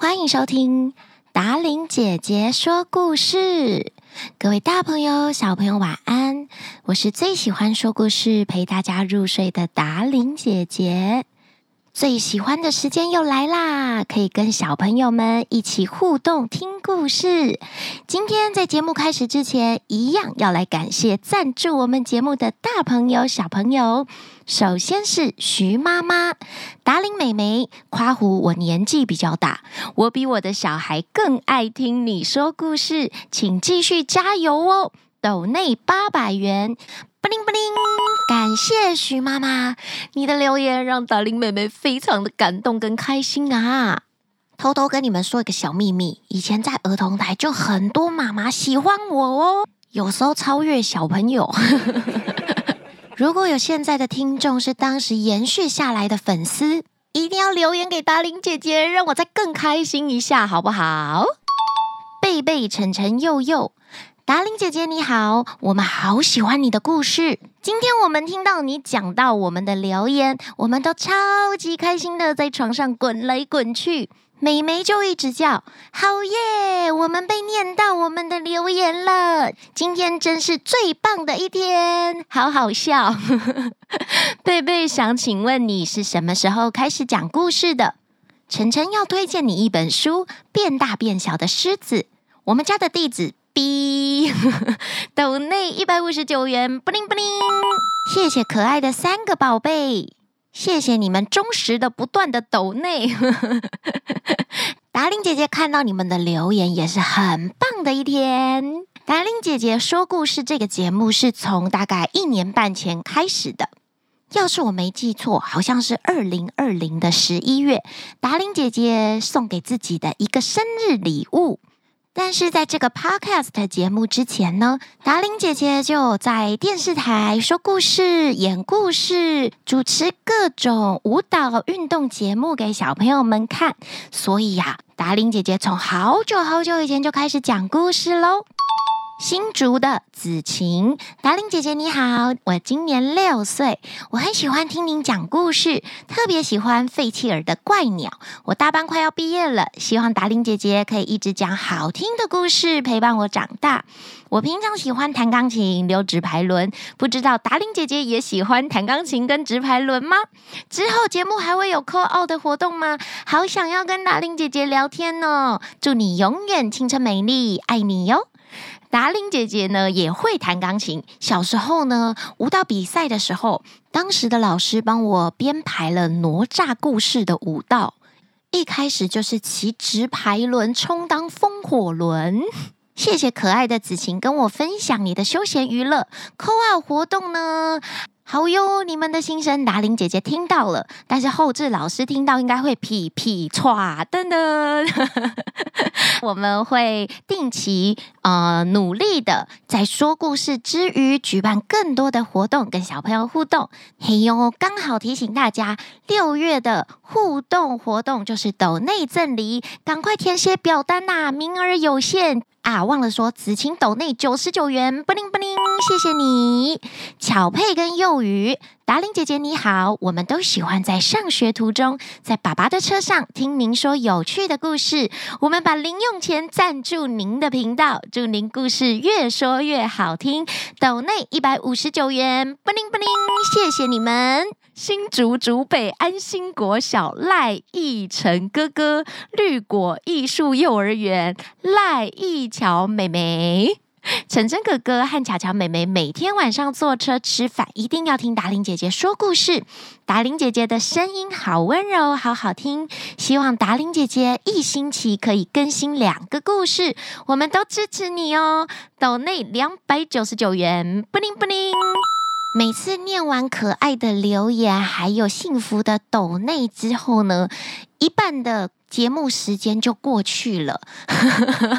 欢迎收听达玲姐姐说故事。各位大朋友、小朋友，晚安！我是最喜欢说故事、陪大家入睡的达玲姐姐。最喜欢的时间又来啦，可以跟小朋友们一起互动听故事。今天在节目开始之前，一样要来感谢赞助我们节目的大朋友、小朋友。首先是徐妈妈，达伶妹妹夸胡我年纪比较大，我比我的小孩更爱听你说故事，请继续加油哦！抖内八百元。布灵布灵，感谢徐妈妈，你的留言让达伶妹妹非常的感动跟开心啊！偷偷跟你们说一个小秘密，以前在儿童台就很多妈妈喜欢我哦，有时候超越小朋友。如果有现在的听众是当时延续下来的粉丝，一定要留言给达伶姐姐，让我再更开心一下，好不好？贝贝、晨晨、佑佑。达伶姐姐你好，我们好喜欢你的故事。今天我们听到你讲到我们的留言，我们都超级开心的在床上滚来滚去。美眉就一直叫，好耶！我们被念到我们的留言了，今天真是最棒的一天，好好笑。贝贝想请问你是什么时候开始讲故事的？晨晨要推荐你一本书《变大变小的狮子》，我们家的地址。哔，抖内一百五十九元，布灵布灵，谢谢可爱的三个宝贝，谢谢你们忠实的不断的抖内。达伶姐姐看到你们的留言也是很棒的一天。达伶姐姐说故事这个节目是从大概一年半前开始的，要是我没记错，好像是二零二零的十一月，达伶姐姐送给自己的一个生日礼物。但是在这个 podcast 节目之前呢，达玲姐姐就在电视台说故事、演故事、主持各种舞蹈运动节目给小朋友们看，所以呀，达玲姐姐从好久好久以前就开始讲故事喽。新竹的子晴，达令姐姐你好，我今年六岁，我很喜欢听您讲故事，特别喜欢费切尔的怪鸟。我大班快要毕业了，希望达令姐姐可以一直讲好听的故事，陪伴我长大。我平常喜欢弹钢琴、溜直排轮，不知道达令姐姐也喜欢弹钢琴跟直排轮吗？之后节目还会有 call out 的活动吗？好想要跟达令姐姐聊天哦！祝你永远青春美丽，爱你哟。达令姐姐呢也会弹钢琴。小时候呢，舞蹈比赛的时候，当时的老师帮我编排了哪吒故事的舞蹈。一开始就是骑直排轮充当风火轮。谢谢可爱的子晴跟我分享你的休闲娱乐扣二活动呢。好哟，你们的心声达玲姐姐听到了，但是后置老师听到应该会噼噼唰噔噔。我们会定期呃努力的在说故事之余，举办更多的活动跟小朋友互动。嘿哟，刚好提醒大家，六月的互动活动就是抖内赠礼，赶快填写表单呐、名额有限。啊，忘了说，子晴斗内九十九元，布灵布灵，谢谢你。巧佩跟幼鱼，达伶姐姐你好，我们都喜欢在上学途中，在爸爸的车上听您说有趣的故事。我们把零用钱赞助您的频道，祝您故事越说越好听。斗内一百五十九元，布灵布灵，谢谢你们。新竹竹北安心国小赖义成哥哥，绿果艺术幼儿园赖义乔妹妹，晨晨哥哥和乔乔妹妹每天晚上坐车吃饭，一定要听达玲姐姐说故事。达玲姐姐的声音好温柔，好好听。希望达玲姐姐一星期可以更新两个故事，我们都支持你哦。抖内两百九十九元，布灵布灵。每次念完可爱的留言，还有幸福的抖内之后呢，一半的节目时间就过去了。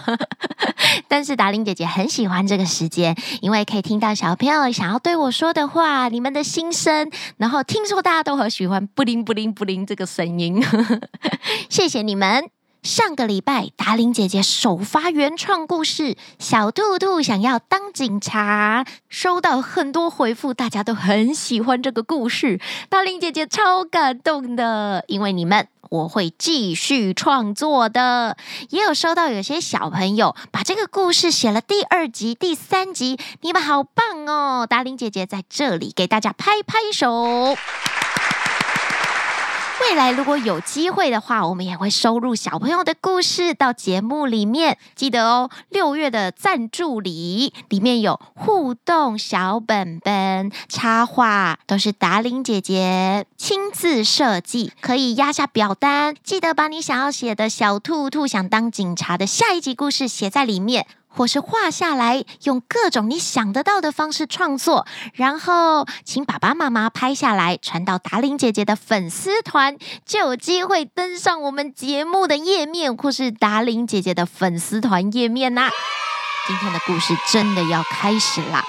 但是达伶姐姐很喜欢这个时间，因为可以听到小朋友想要对我说的话，你们的心声。然后听说大家都很喜欢“布灵布灵布灵”这个声音，谢谢你们。上个礼拜，达玲姐姐首发原创故事《小兔兔想要当警察》，收到很多回复，大家都很喜欢这个故事。达玲姐姐超感动的，因为你们，我会继续创作的。也有收到有些小朋友把这个故事。写了第二集、第三集，你们好棒哦！达玲姐姐在这里给大家拍拍手。未来如果有机会的话，我们也会收录小朋友的故事到节目里面。记得哦，六月的赞助礼里面有互动小本本、插画，都是达玲姐姐亲自设计，可以压下表单。记得把你想要写的小兔兔想当警察的下一集故事写在里面。或是画下来，用各种你想得到的方式创作，然后请爸爸妈妈拍下来，传到达玲姐姐的粉丝团，就有机会登上我们节目的页面，或是达玲姐姐的粉丝团页面呐。今天的故事真的要开始啦！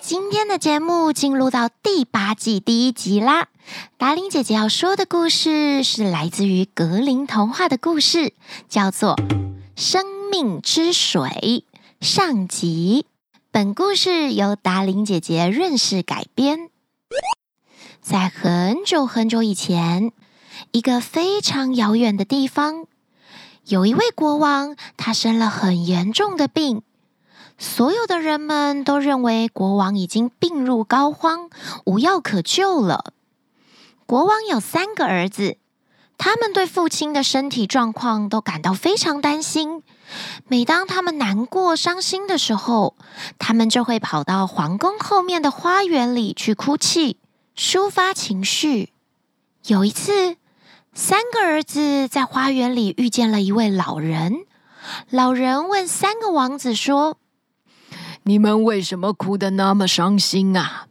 今天的节目进入到第八季第一集啦。达玲姐姐要说的故事是来自于格林童话的故事，叫做《生命之水》。上集，本故事由达玲姐姐润饰改编。在很久很久以前，一个非常遥远的地方，有一位国王，他生了很严重的病。所有的人们都认为国王已经病入膏肓，无药可救了。国王有三个儿子，他们对父亲的身体状况都感到非常担心。每当他们难过、伤心的时候，他们就会跑到皇宫后面的花园里去哭泣，抒发情绪。有一次，三个儿子在花园里遇见了一位老人。老人问三个王子说：“你们为什么哭得那么伤心啊？”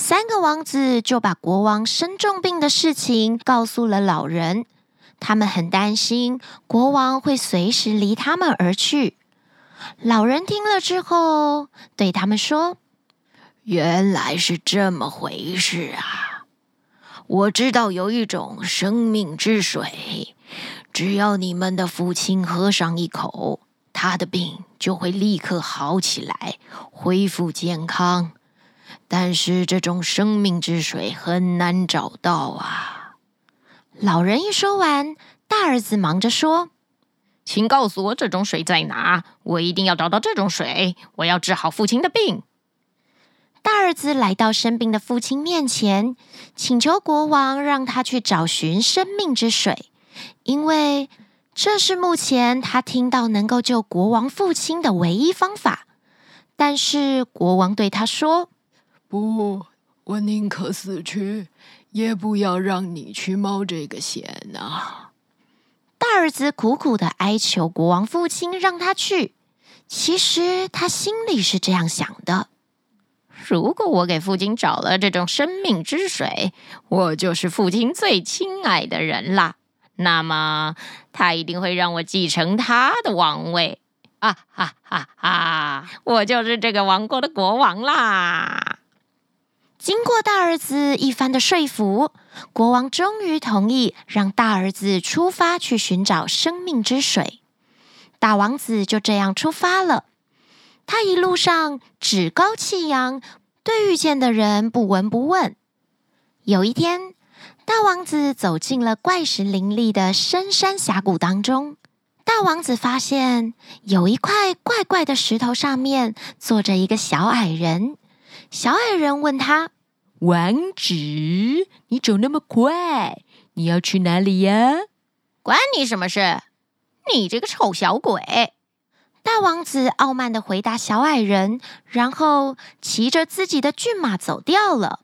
三个王子就把国王生重病的事情告诉了老人。他们很担心国王会随时离他们而去。老人听了之后，对他们说：“原来是这么回事啊！我知道有一种生命之水，只要你们的父亲喝上一口，他的病就会立刻好起来，恢复健康。但是这种生命之水很难找到啊。”老人一说完，大儿子忙着说：“请告诉我这种水在哪，我一定要找到这种水，我要治好父亲的病。”大儿子来到生病的父亲面前，请求国王让他去找寻生命之水，因为这是目前他听到能够救国王父亲的唯一方法。但是国王对他说：“不，我宁可死去。”也不要让你去冒这个险呐！大儿子苦苦的哀求国王父亲让他去。其实他心里是这样想的：如果我给父亲找了这种生命之水，我就是父亲最亲爱的人啦。那么他一定会让我继承他的王位。啊哈哈哈！我就是这个王国的国王啦！经过大儿子一番的说服，国王终于同意让大儿子出发去寻找生命之水。大王子就这样出发了。他一路上趾高气扬，对遇见的人不闻不问。有一天，大王子走进了怪石林立的深山峡谷当中。大王子发现有一块怪怪的石头，上面坐着一个小矮人。小矮人问他：“王子，你走那么快，你要去哪里呀？”“关你什么事？你这个丑小鬼！”大王子傲慢的回答小矮人，然后骑着自己的骏马走掉了。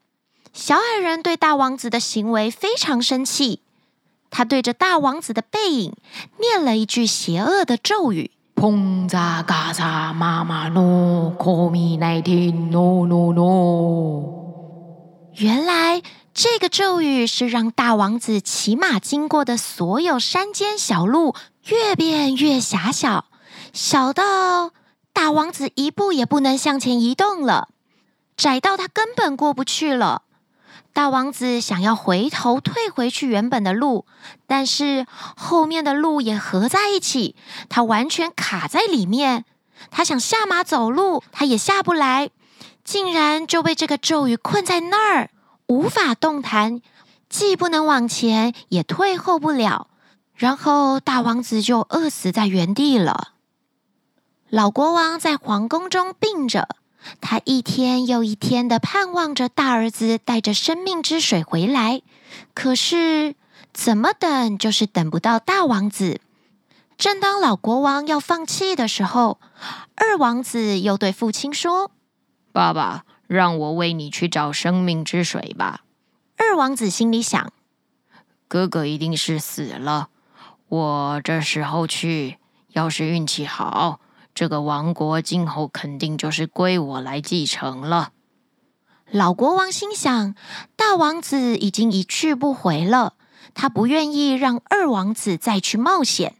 小矮人对大王子的行为非常生气，他对着大王子的背影念了一句邪恶的咒语。轰炸嘎炸妈妈诺，可米奈汀诺诺诺。原来这个咒语是让大王子骑马经过的所有山间小路越变越狭小，小到大王子一步也不能向前移动了，窄到他根本过不去了。大王子想要回头退回去原本的路，但是后面的路也合在一起，他完全卡在里面。他想下马走路，他也下不来，竟然就被这个咒语困在那儿，无法动弹，既不能往前，也退后不了。然后大王子就饿死在原地了。老国王在皇宫中病着。他一天又一天的盼望着大儿子带着生命之水回来，可是怎么等就是等不到大王子。正当老国王要放弃的时候，二王子又对父亲说：“爸爸，让我为你去找生命之水吧。”二王子心里想：“哥哥一定是死了，我这时候去，要是运气好。”这个王国今后肯定就是归我来继承了。老国王心想，大王子已经一去不回了，他不愿意让二王子再去冒险。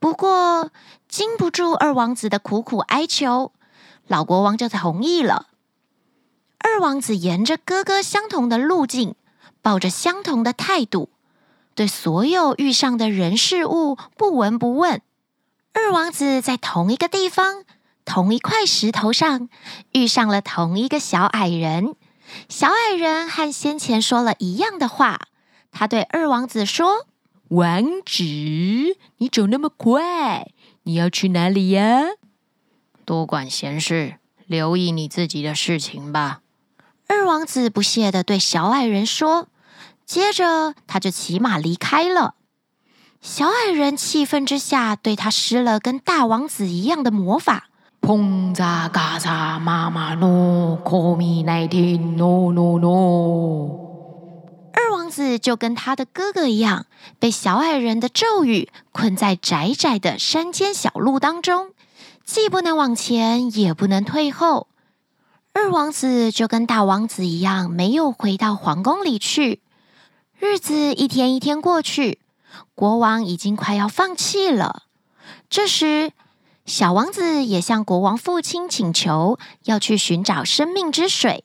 不过，经不住二王子的苦苦哀求，老国王就同意了。二王子沿着哥哥相同的路径，抱着相同的态度，对所有遇上的人事物不闻不问。二王子在同一个地方，同一块石头上遇上了同一个小矮人。小矮人和先前说了一样的话。他对二王子说：“王子，你走那么快，你要去哪里呀？多管闲事，留意你自己的事情吧。”二王子不屑地对小矮人说。接着，他就骑马离开了。小矮人气愤之下，对他施了跟大王子一样的魔法。砰嚓嘎嚓，妈妈诺，可米奈汀，诺诺诺。二王子就跟他的哥哥一样，被小矮人的咒语困在窄窄的山间小路当中，既不能往前，也不能退后。二王子就跟大王子一样，没有回到皇宫里去。日子一天一天过去。国王已经快要放弃了。这时，小王子也向国王父亲请求要去寻找生命之水。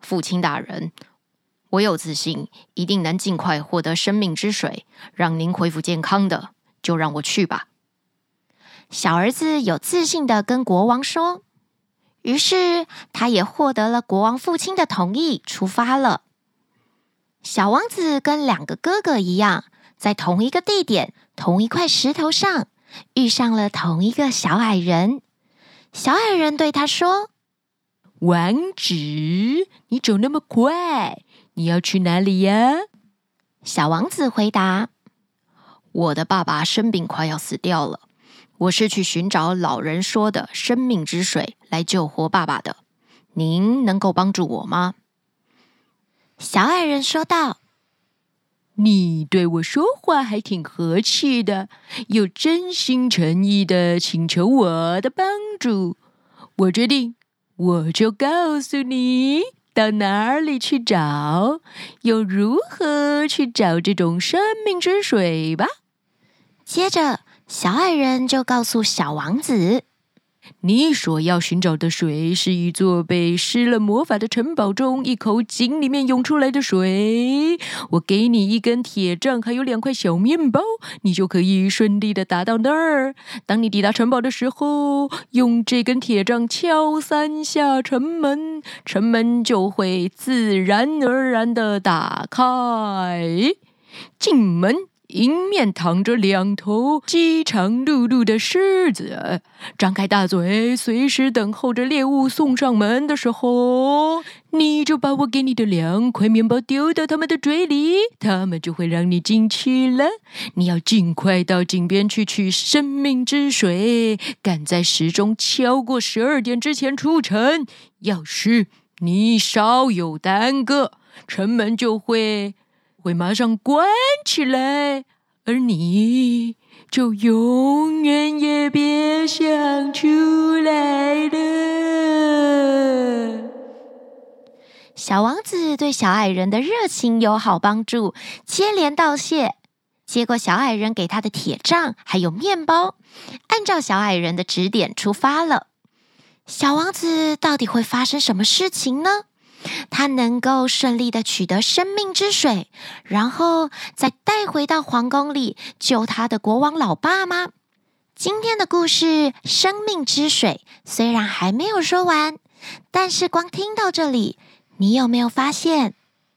父亲大人，我有自信，一定能尽快获得生命之水，让您恢复健康的。就让我去吧。小儿子有自信地跟国王说。于是，他也获得了国王父亲的同意，出发了。小王子跟两个哥哥一样。在同一个地点、同一块石头上，遇上了同一个小矮人。小矮人对他说：“王子，你走那么快，你要去哪里呀？”小王子回答：“我的爸爸生病，快要死掉了。我是去寻找老人说的生命之水来救活爸爸的。您能够帮助我吗？”小矮人说道。你对我说话还挺和气的，又真心诚意的请求我的帮助。我决定，我就告诉你到哪里去找，又如何去找这种生命之水吧。接着，小矮人就告诉小王子。你所要寻找的水是一座被施了魔法的城堡中一口井里面涌出来的水。我给你一根铁杖，还有两块小面包，你就可以顺利的达到那儿。当你抵达城堡的时候，用这根铁杖敲三下城门，城门就会自然而然的打开。进门。迎面躺着两头饥肠辘辘的狮子，张开大嘴，随时等候着猎物送上门的时候，你就把我给你的两块面包丢到他们的嘴里，他们就会让你进去了。你要尽快到井边去取生命之水，赶在时钟敲过十二点之前出城。要是你稍有耽搁，城门就会。会马上关起来，而你就永远也别想出来了。小王子对小矮人的热情友好帮助接连道谢，接过小矮人给他的铁杖还有面包，按照小矮人的指点出发了。小王子到底会发生什么事情呢？他能够顺利的取得生命之水，然后再带回到皇宫里救他的国王老爸吗？今天的故事《生命之水》虽然还没有说完，但是光听到这里，你有没有发现，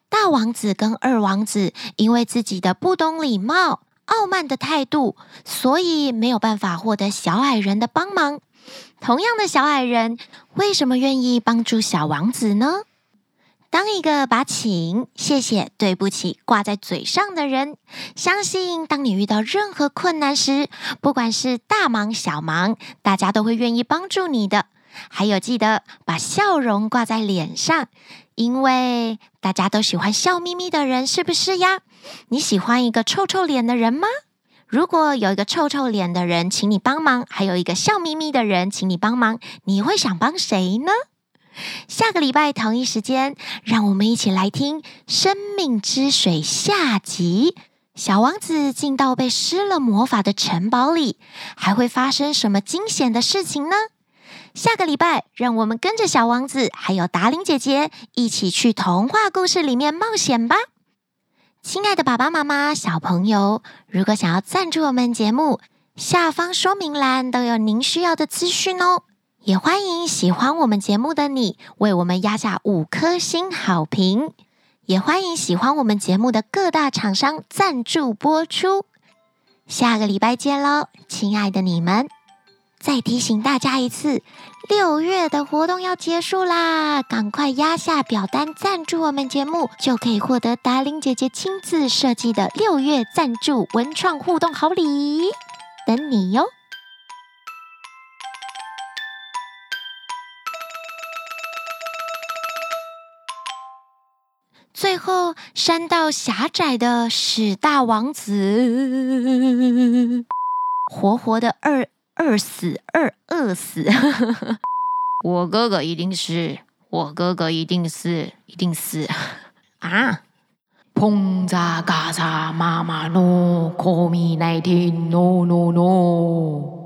大王子跟二王子因为自己的不懂礼貌、傲慢的态度，所以没有办法获得小矮人的帮忙。同样的小矮人，为什么愿意帮助小王子呢？当一个把请、谢谢、对不起挂在嘴上的人，相信当你遇到任何困难时，不管是大忙小忙，大家都会愿意帮助你的。还有，记得把笑容挂在脸上，因为大家都喜欢笑眯眯的人，是不是呀？你喜欢一个臭臭脸的人吗？如果有一个臭臭脸的人请你帮忙，还有一个笑眯眯的人请你帮忙，你会想帮谁呢？下个礼拜同一时间，让我们一起来听《生命之水》下集。小王子进到被施了魔法的城堡里，还会发生什么惊险的事情呢？下个礼拜，让我们跟着小王子还有达玲姐姐一起去童话故事里面冒险吧！亲爱的爸爸妈妈、小朋友，如果想要赞助我们节目，下方说明栏都有您需要的资讯哦。也欢迎喜欢我们节目的你为我们压下五颗星好评。也欢迎喜欢我们节目的各大厂商赞助播出。下个礼拜见喽，亲爱的你们！再提醒大家一次，六月的活动要结束啦！赶快压下表单赞助我们节目，就可以获得达伶姐姐亲自设计的六月赞助文创互动好礼，等你哟！最后，山道狭窄的史大王子，活活的二。饿死，二饿死！我哥哥一定是，我哥哥一定是，一定是 啊！砰嚓嘎嚓，妈妈诺，call me nineteen，no no no。